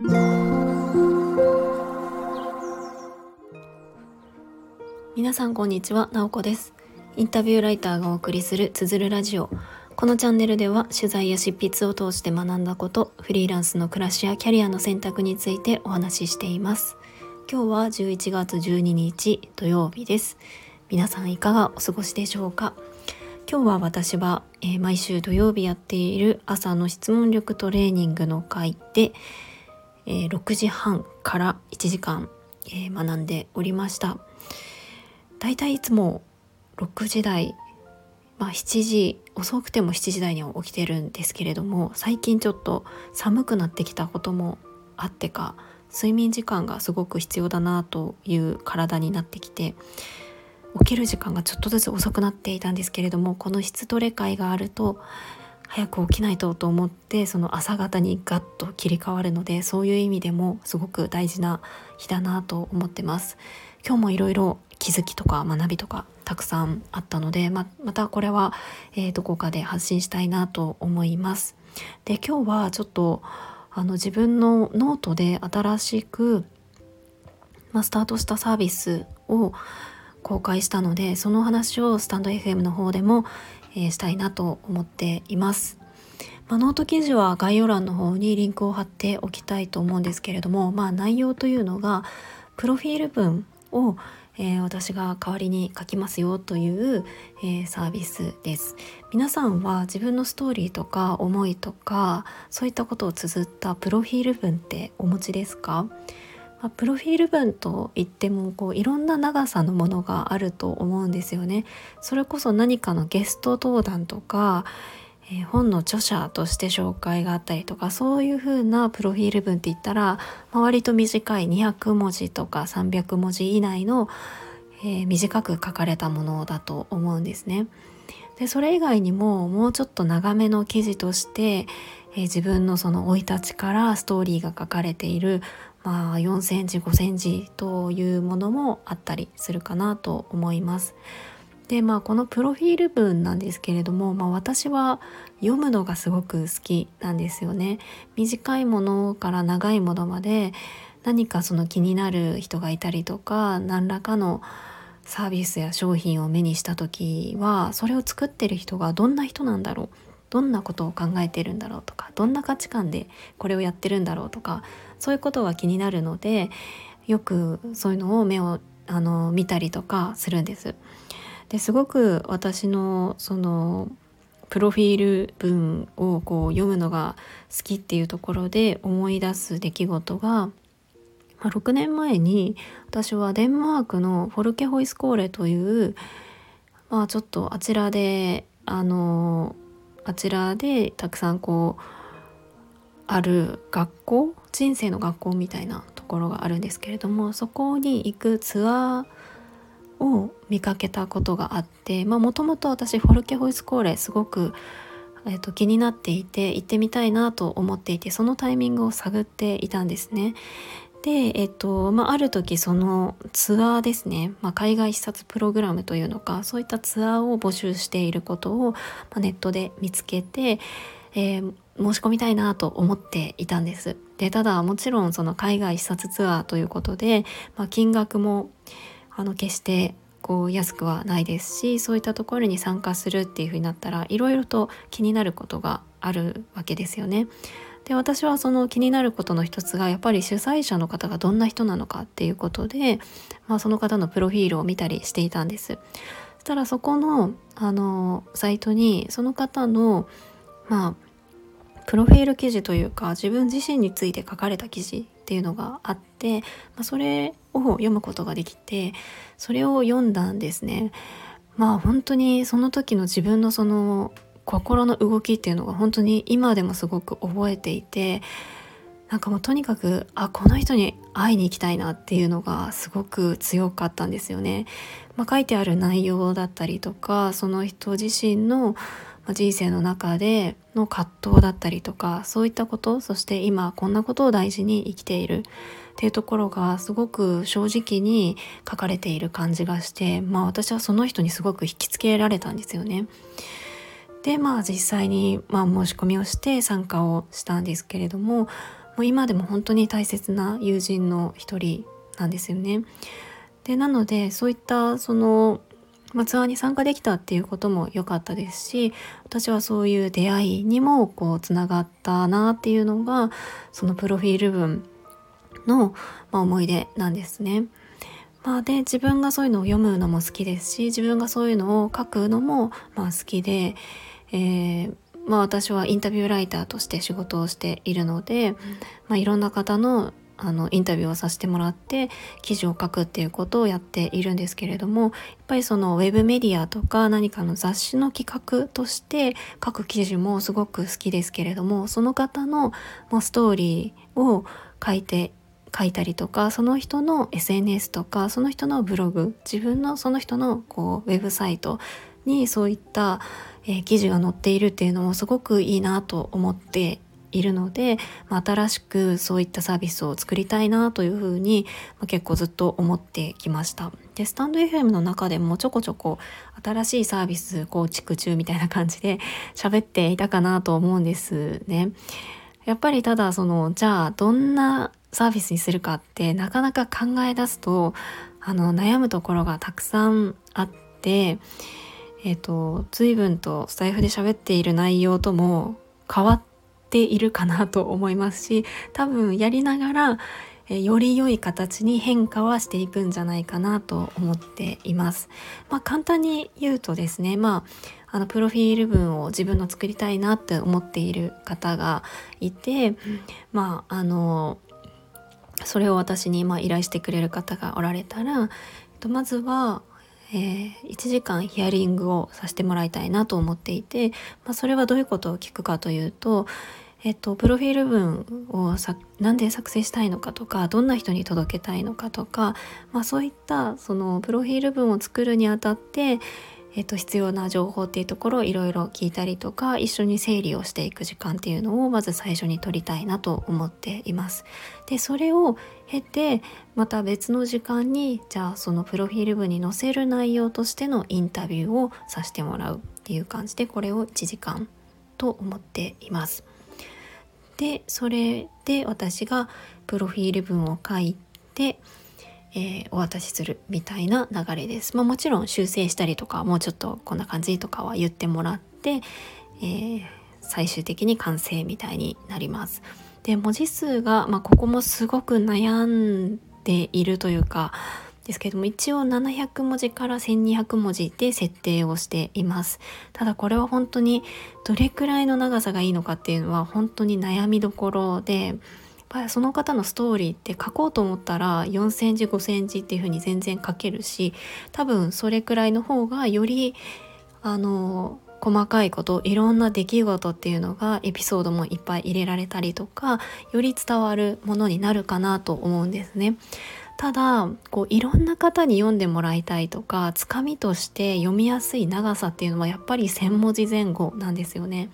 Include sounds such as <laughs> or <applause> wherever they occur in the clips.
皆さんこんにちは、なおこです。インタビューライターがお送りするつづるラジオ。このチャンネルでは取材や執筆を通して学んだことフリーランスの暮らしやキャリアの選択についてお話ししています。今日は11月12日土曜日です。皆さんいかがお過ごしでしょうか？今日は私は、えー、毎週土曜日やっている朝の質問力トレーニングの会で、えー、6時半から1時間、えー、学んでおりました。だいたいいつも6時台まあ7時遅くても7時台には起きてるんですけれども最近ちょっと寒くなってきたこともあってか睡眠時間がすごく必要だなという体になってきて起きる時間がちょっとずつ遅くなっていたんですけれどもこの質トレ会があると早く起きないとと思ってその朝方にガッと切り替わるのでそういう意味でもすごく大事な日だなと思ってます。今日もいろいろ気づきとか学びとかたくさんあったのでままたこれは、えー、どこかで発信したいなと思います。で今日はちょっとあの自分のノートで新しく、ま、スタートしたサービスを公開したのでその話をスタンド FM の方でも、えー、したいなと思っています。まあ、ノート記事は概要欄の方にリンクを貼っておきたいと思うんですけれども、まあ、内容というのがプロフィール文を、えー、私が代わりに書きますよという、えー、サービスです皆さんは自分のストーリーとか思いとかそういったことを綴ったプロフィール文ってお持ちですか？まあ、プロフィール文といってもこういろんな長さのものがあると思うんですよね。それこそ何かのゲスト登壇とか、えー、本の著者として紹介があったりとかそういう風なプロフィール文って言ったら、まあ、割と短い200文字とか300文字以内の、えー、短く書かれたものだと思うんですね。でそれ以外にももうちょっと長めの記事として、えー、自分のその生い立ちからストーリーが書かれているまあ、4センチ5センチというものもあったりするかなと思います。でまあこのプロフィール文なんですけれども、まあ、私は読むのがすごく好きなんですよね。短いものから長いものまで何かその気になる人がいたりとか何らかのサービスや商品を目にした時はそれを作ってる人がどんな人なんだろうどんなことを考えてるんだろうとかどんな価値観でこれをやってるんだろうとかそういうことが気になるのでよくそういうのを目をあの見たりとかするんです。ですごく私のそのプロフィール文をこう読むのが好きっていうところで思い出す出来事が、まあ、6年前に私はデンマークのフォルケホイスコーレという、まあ、ちょっとあちらであのあちらでたくさんこうある学校人生の学校みたいなところがあるんですけれどもそこに行くツアーを見かけたことがあってもともと私フォルケホイスコーレすごく、えーと、気になっていて行ってみたいなと思っていてそのタイミングを探っていたんですね。で、えっとまあ、ある時そのツアーですね、まあ、海外視察プログラムというのかそういったツアーを募集していることを、ネットで見つけて、えー、申し込みたいなと思っていたんです。でただもちろんその海外視察ツアーということで、まあ、金額もあの決してこう安くはないですしそういったところに参加するっていうふうになったらいろいろと気になることがあるわけですよね。で私はその気になることの一つがやっぱり主催者の方がどんな人なのかっていうことで、まあ、その方のプロフィールを見たりしていたんです。そしたらそこのあのサイトにその方のまあプロフィール記事というか自分自身について書かれた記事っていうのがあって、まあ、それを読むことができてそれを読んだんですね。まあ本当にその時の自分のその心の動きっていうのが本当に今でもすごく覚えていてなんかもうとにかくあこの人に会いに行きたいなっていうのがすごく強かったんですよね。まあ、書いてある内容だったりとかその人自身の人生の中での葛藤だったりとかそういったことそして今こんなことを大事に生きているっていうところがすごく正直に書かれている感じがしてまあ私はその人にすごく引きつけられたんですよね。でまあ実際に、まあ、申し込みをして参加をしたんですけれどもも、う今でも本当に大切な友人の一人なんですよね。でなのでそういったその、まあ、ツアーに参加できたっていうことも良かったですし私はそういう出会いにもこうつながったなっていうのがそのプロフィール文の、まあ、思い出なんですね。まあ、で自分がそういうのを読むのも好きですし自分がそういうのを書くのもまあ好きで、えー、まあ、私はインタビューライターとして仕事をしているので、まあ、いろんな方のあのインタビューをさせてもらって記事を書くっていうことをやっているんですけれどもやっぱりそのウェブメディアとか何かの雑誌の企画として書く記事もすごく好きですけれどもその方の、まストーリーを書いて書いたりとかその人の SNS とかその人のブログ自分のその人のこうウェブサイトにそういった、えー、記事が載っているっていうのもすごくいいなと思っているので、まあ、新しくそういったサービスを作りたいなというふうに、まあ、結構ずっと思ってきました。でスタンド FM の中でもちょこちょこ新しいサービス構築中みたいな感じで <laughs> 喋っていたかなと思うんですね。やっぱりただそのじゃあどんなサービスにするかってなかなか考え出すとあの悩むところがたくさんあってえっ、ー、と随分とスタイフで喋っている内容とも変わっているかなと思いますし多分やりながらえより良い形に変化はしていくんじゃないかなと思っています。まあ、簡単に言うとですね、まあ、あのプロフィール文を自分の作りたいなって思っている方がいて、まああのそれを私にま依頼してくれる方がおられたら、えっとまずは、えー、1時間ヒアリングをさせてもらいたいなと思っていて、まあ、それはどういうことを聞くかというと、えっと、プロフィール文をさ何で作成したいのかとかどんな人に届けたいのかとか、まあ、そういったそのプロフィール文を作るにあたってえっと、必要な情報っていうところをいろいろ聞いたりとか一緒に整理をしていく時間っていうのをまず最初に取りたいなと思っています。でそれを経てまた別の時間にじゃあそのプロフィール文に載せる内容としてのインタビューをさせてもらうっていう感じでこれを1時間と思っています。でそれで私がプロフィール文を書いてえー、お渡しするみたいな流れです。まあ、もちろん修正したりとかもうちょっとこんな感じとかは言ってもらって、えー、最終的に完成みたいになります。で文字数が、まあ、ここもすごく悩んでいるというかですけども一応700文字から1200文字で設定をしていますただこれは本当にどれくらいの長さがいいのかっていうのは本当に悩みどころでぱその方のストーリーって書こうと思ったら4センチ5センチっていう風に全然書けるし多分それくらいの方がよりあの細かいこといろんな出来事っていうのがエピソードもいっぱい入れられたりとかより伝わるものになるかなと思うんですね。ただこういろんな方に読んでもらいたいとかつかみとして読みやすい長さっていうのはやっぱり1,000文字前後なんですよね。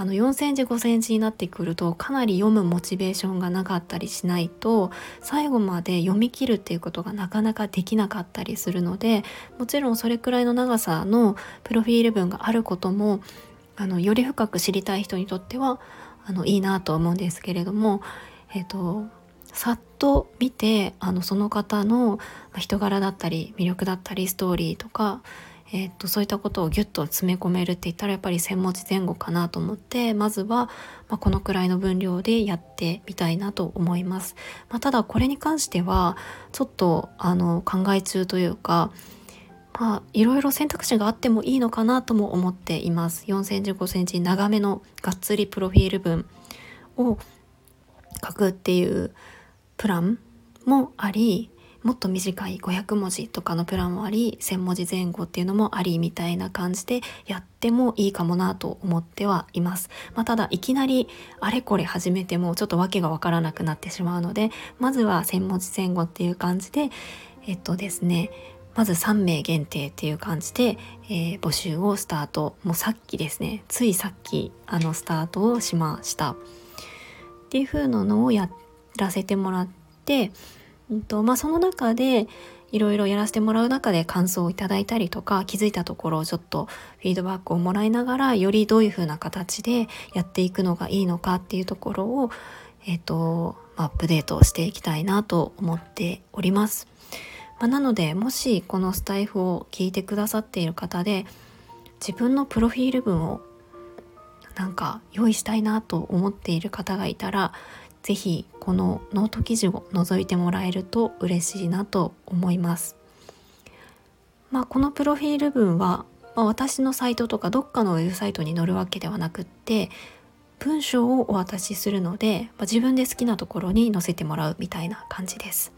あの4センチ5センチになってくるとかなり読むモチベーションがなかったりしないと最後まで読み切るっていうことがなかなかできなかったりするのでもちろんそれくらいの長さのプロフィール文があることもあのより深く知りたい人にとってはあのいいなと思うんですけれども、えっ、ー、とさっと見てあのその方の人柄だったり魅力だったりストーリーとかえー、っとそういったことをギュッと詰め込めるって言ったらやっぱり1,000文字前後かなと思ってまずは、まあ、このくらいの分量でやってみたいなと思います。まあ、ただこれに関してはちょっとあの考え中というかまあいろいろ選択肢があってもいいのかなとも思っています。4センチ5センチ長めのがっつりプロフィール文を書くっていうプランもありもっと短い500文字とかのプランもあり1000文字前後っていうのもありみたいな感じでやってもいいかもなと思ってはいます。まあ、ただいきなりあれこれ始めてもちょっと訳がわからなくなってしまうのでまずは1000文字前後っていう感じでえっとですねまず3名限定っていう感じで、えー、募集をスタートもうさっきですねついさっきあのスタートをしましたっていう風なのをやらせてもらってうんとまあ、その中でいろいろやらせてもらう中で感想をいただいたりとか気づいたところをちょっとフィードバックをもらいながらよりどういうふうな形でやっていくのがいいのかっていうところを、えっ、ー、と、アップデートしていきたいなと思っております。まあ、なので、もしこのスタイフを聞いてくださっている方で、自分のプロフィール文をなんか用意したいなと思っている方がいたら、是非このノート記事を覗いてもらえると嬉しいなと思います。まあ、このプロフィール文は、まあ、私のサイトとかどっかのウェブサイトに載るわけではなくって文章をお渡しするので、まあ、自分で好きなところに載せてもらうみたいな感じです。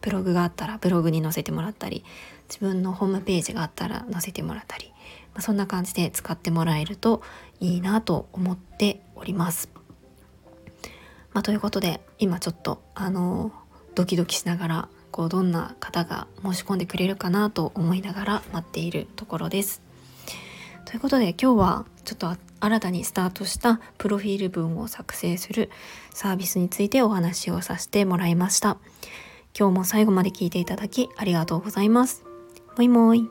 ブログがあったらブログに載せてもらったり自分のホームページがあったら載せてもらったり、まあ、そんな感じで使ってもらえるといいなと思っております。まあ、ということで今ちょっとあのドキドキしながらこうどんな方が申し込んでくれるかなと思いながら待っているところです。ということで今日はちょっと新たにスタートしたプロフィール文を作成するサービスについてお話をさせてもらいました。今日も最後まで聞いていただきありがとうございます。もいもい。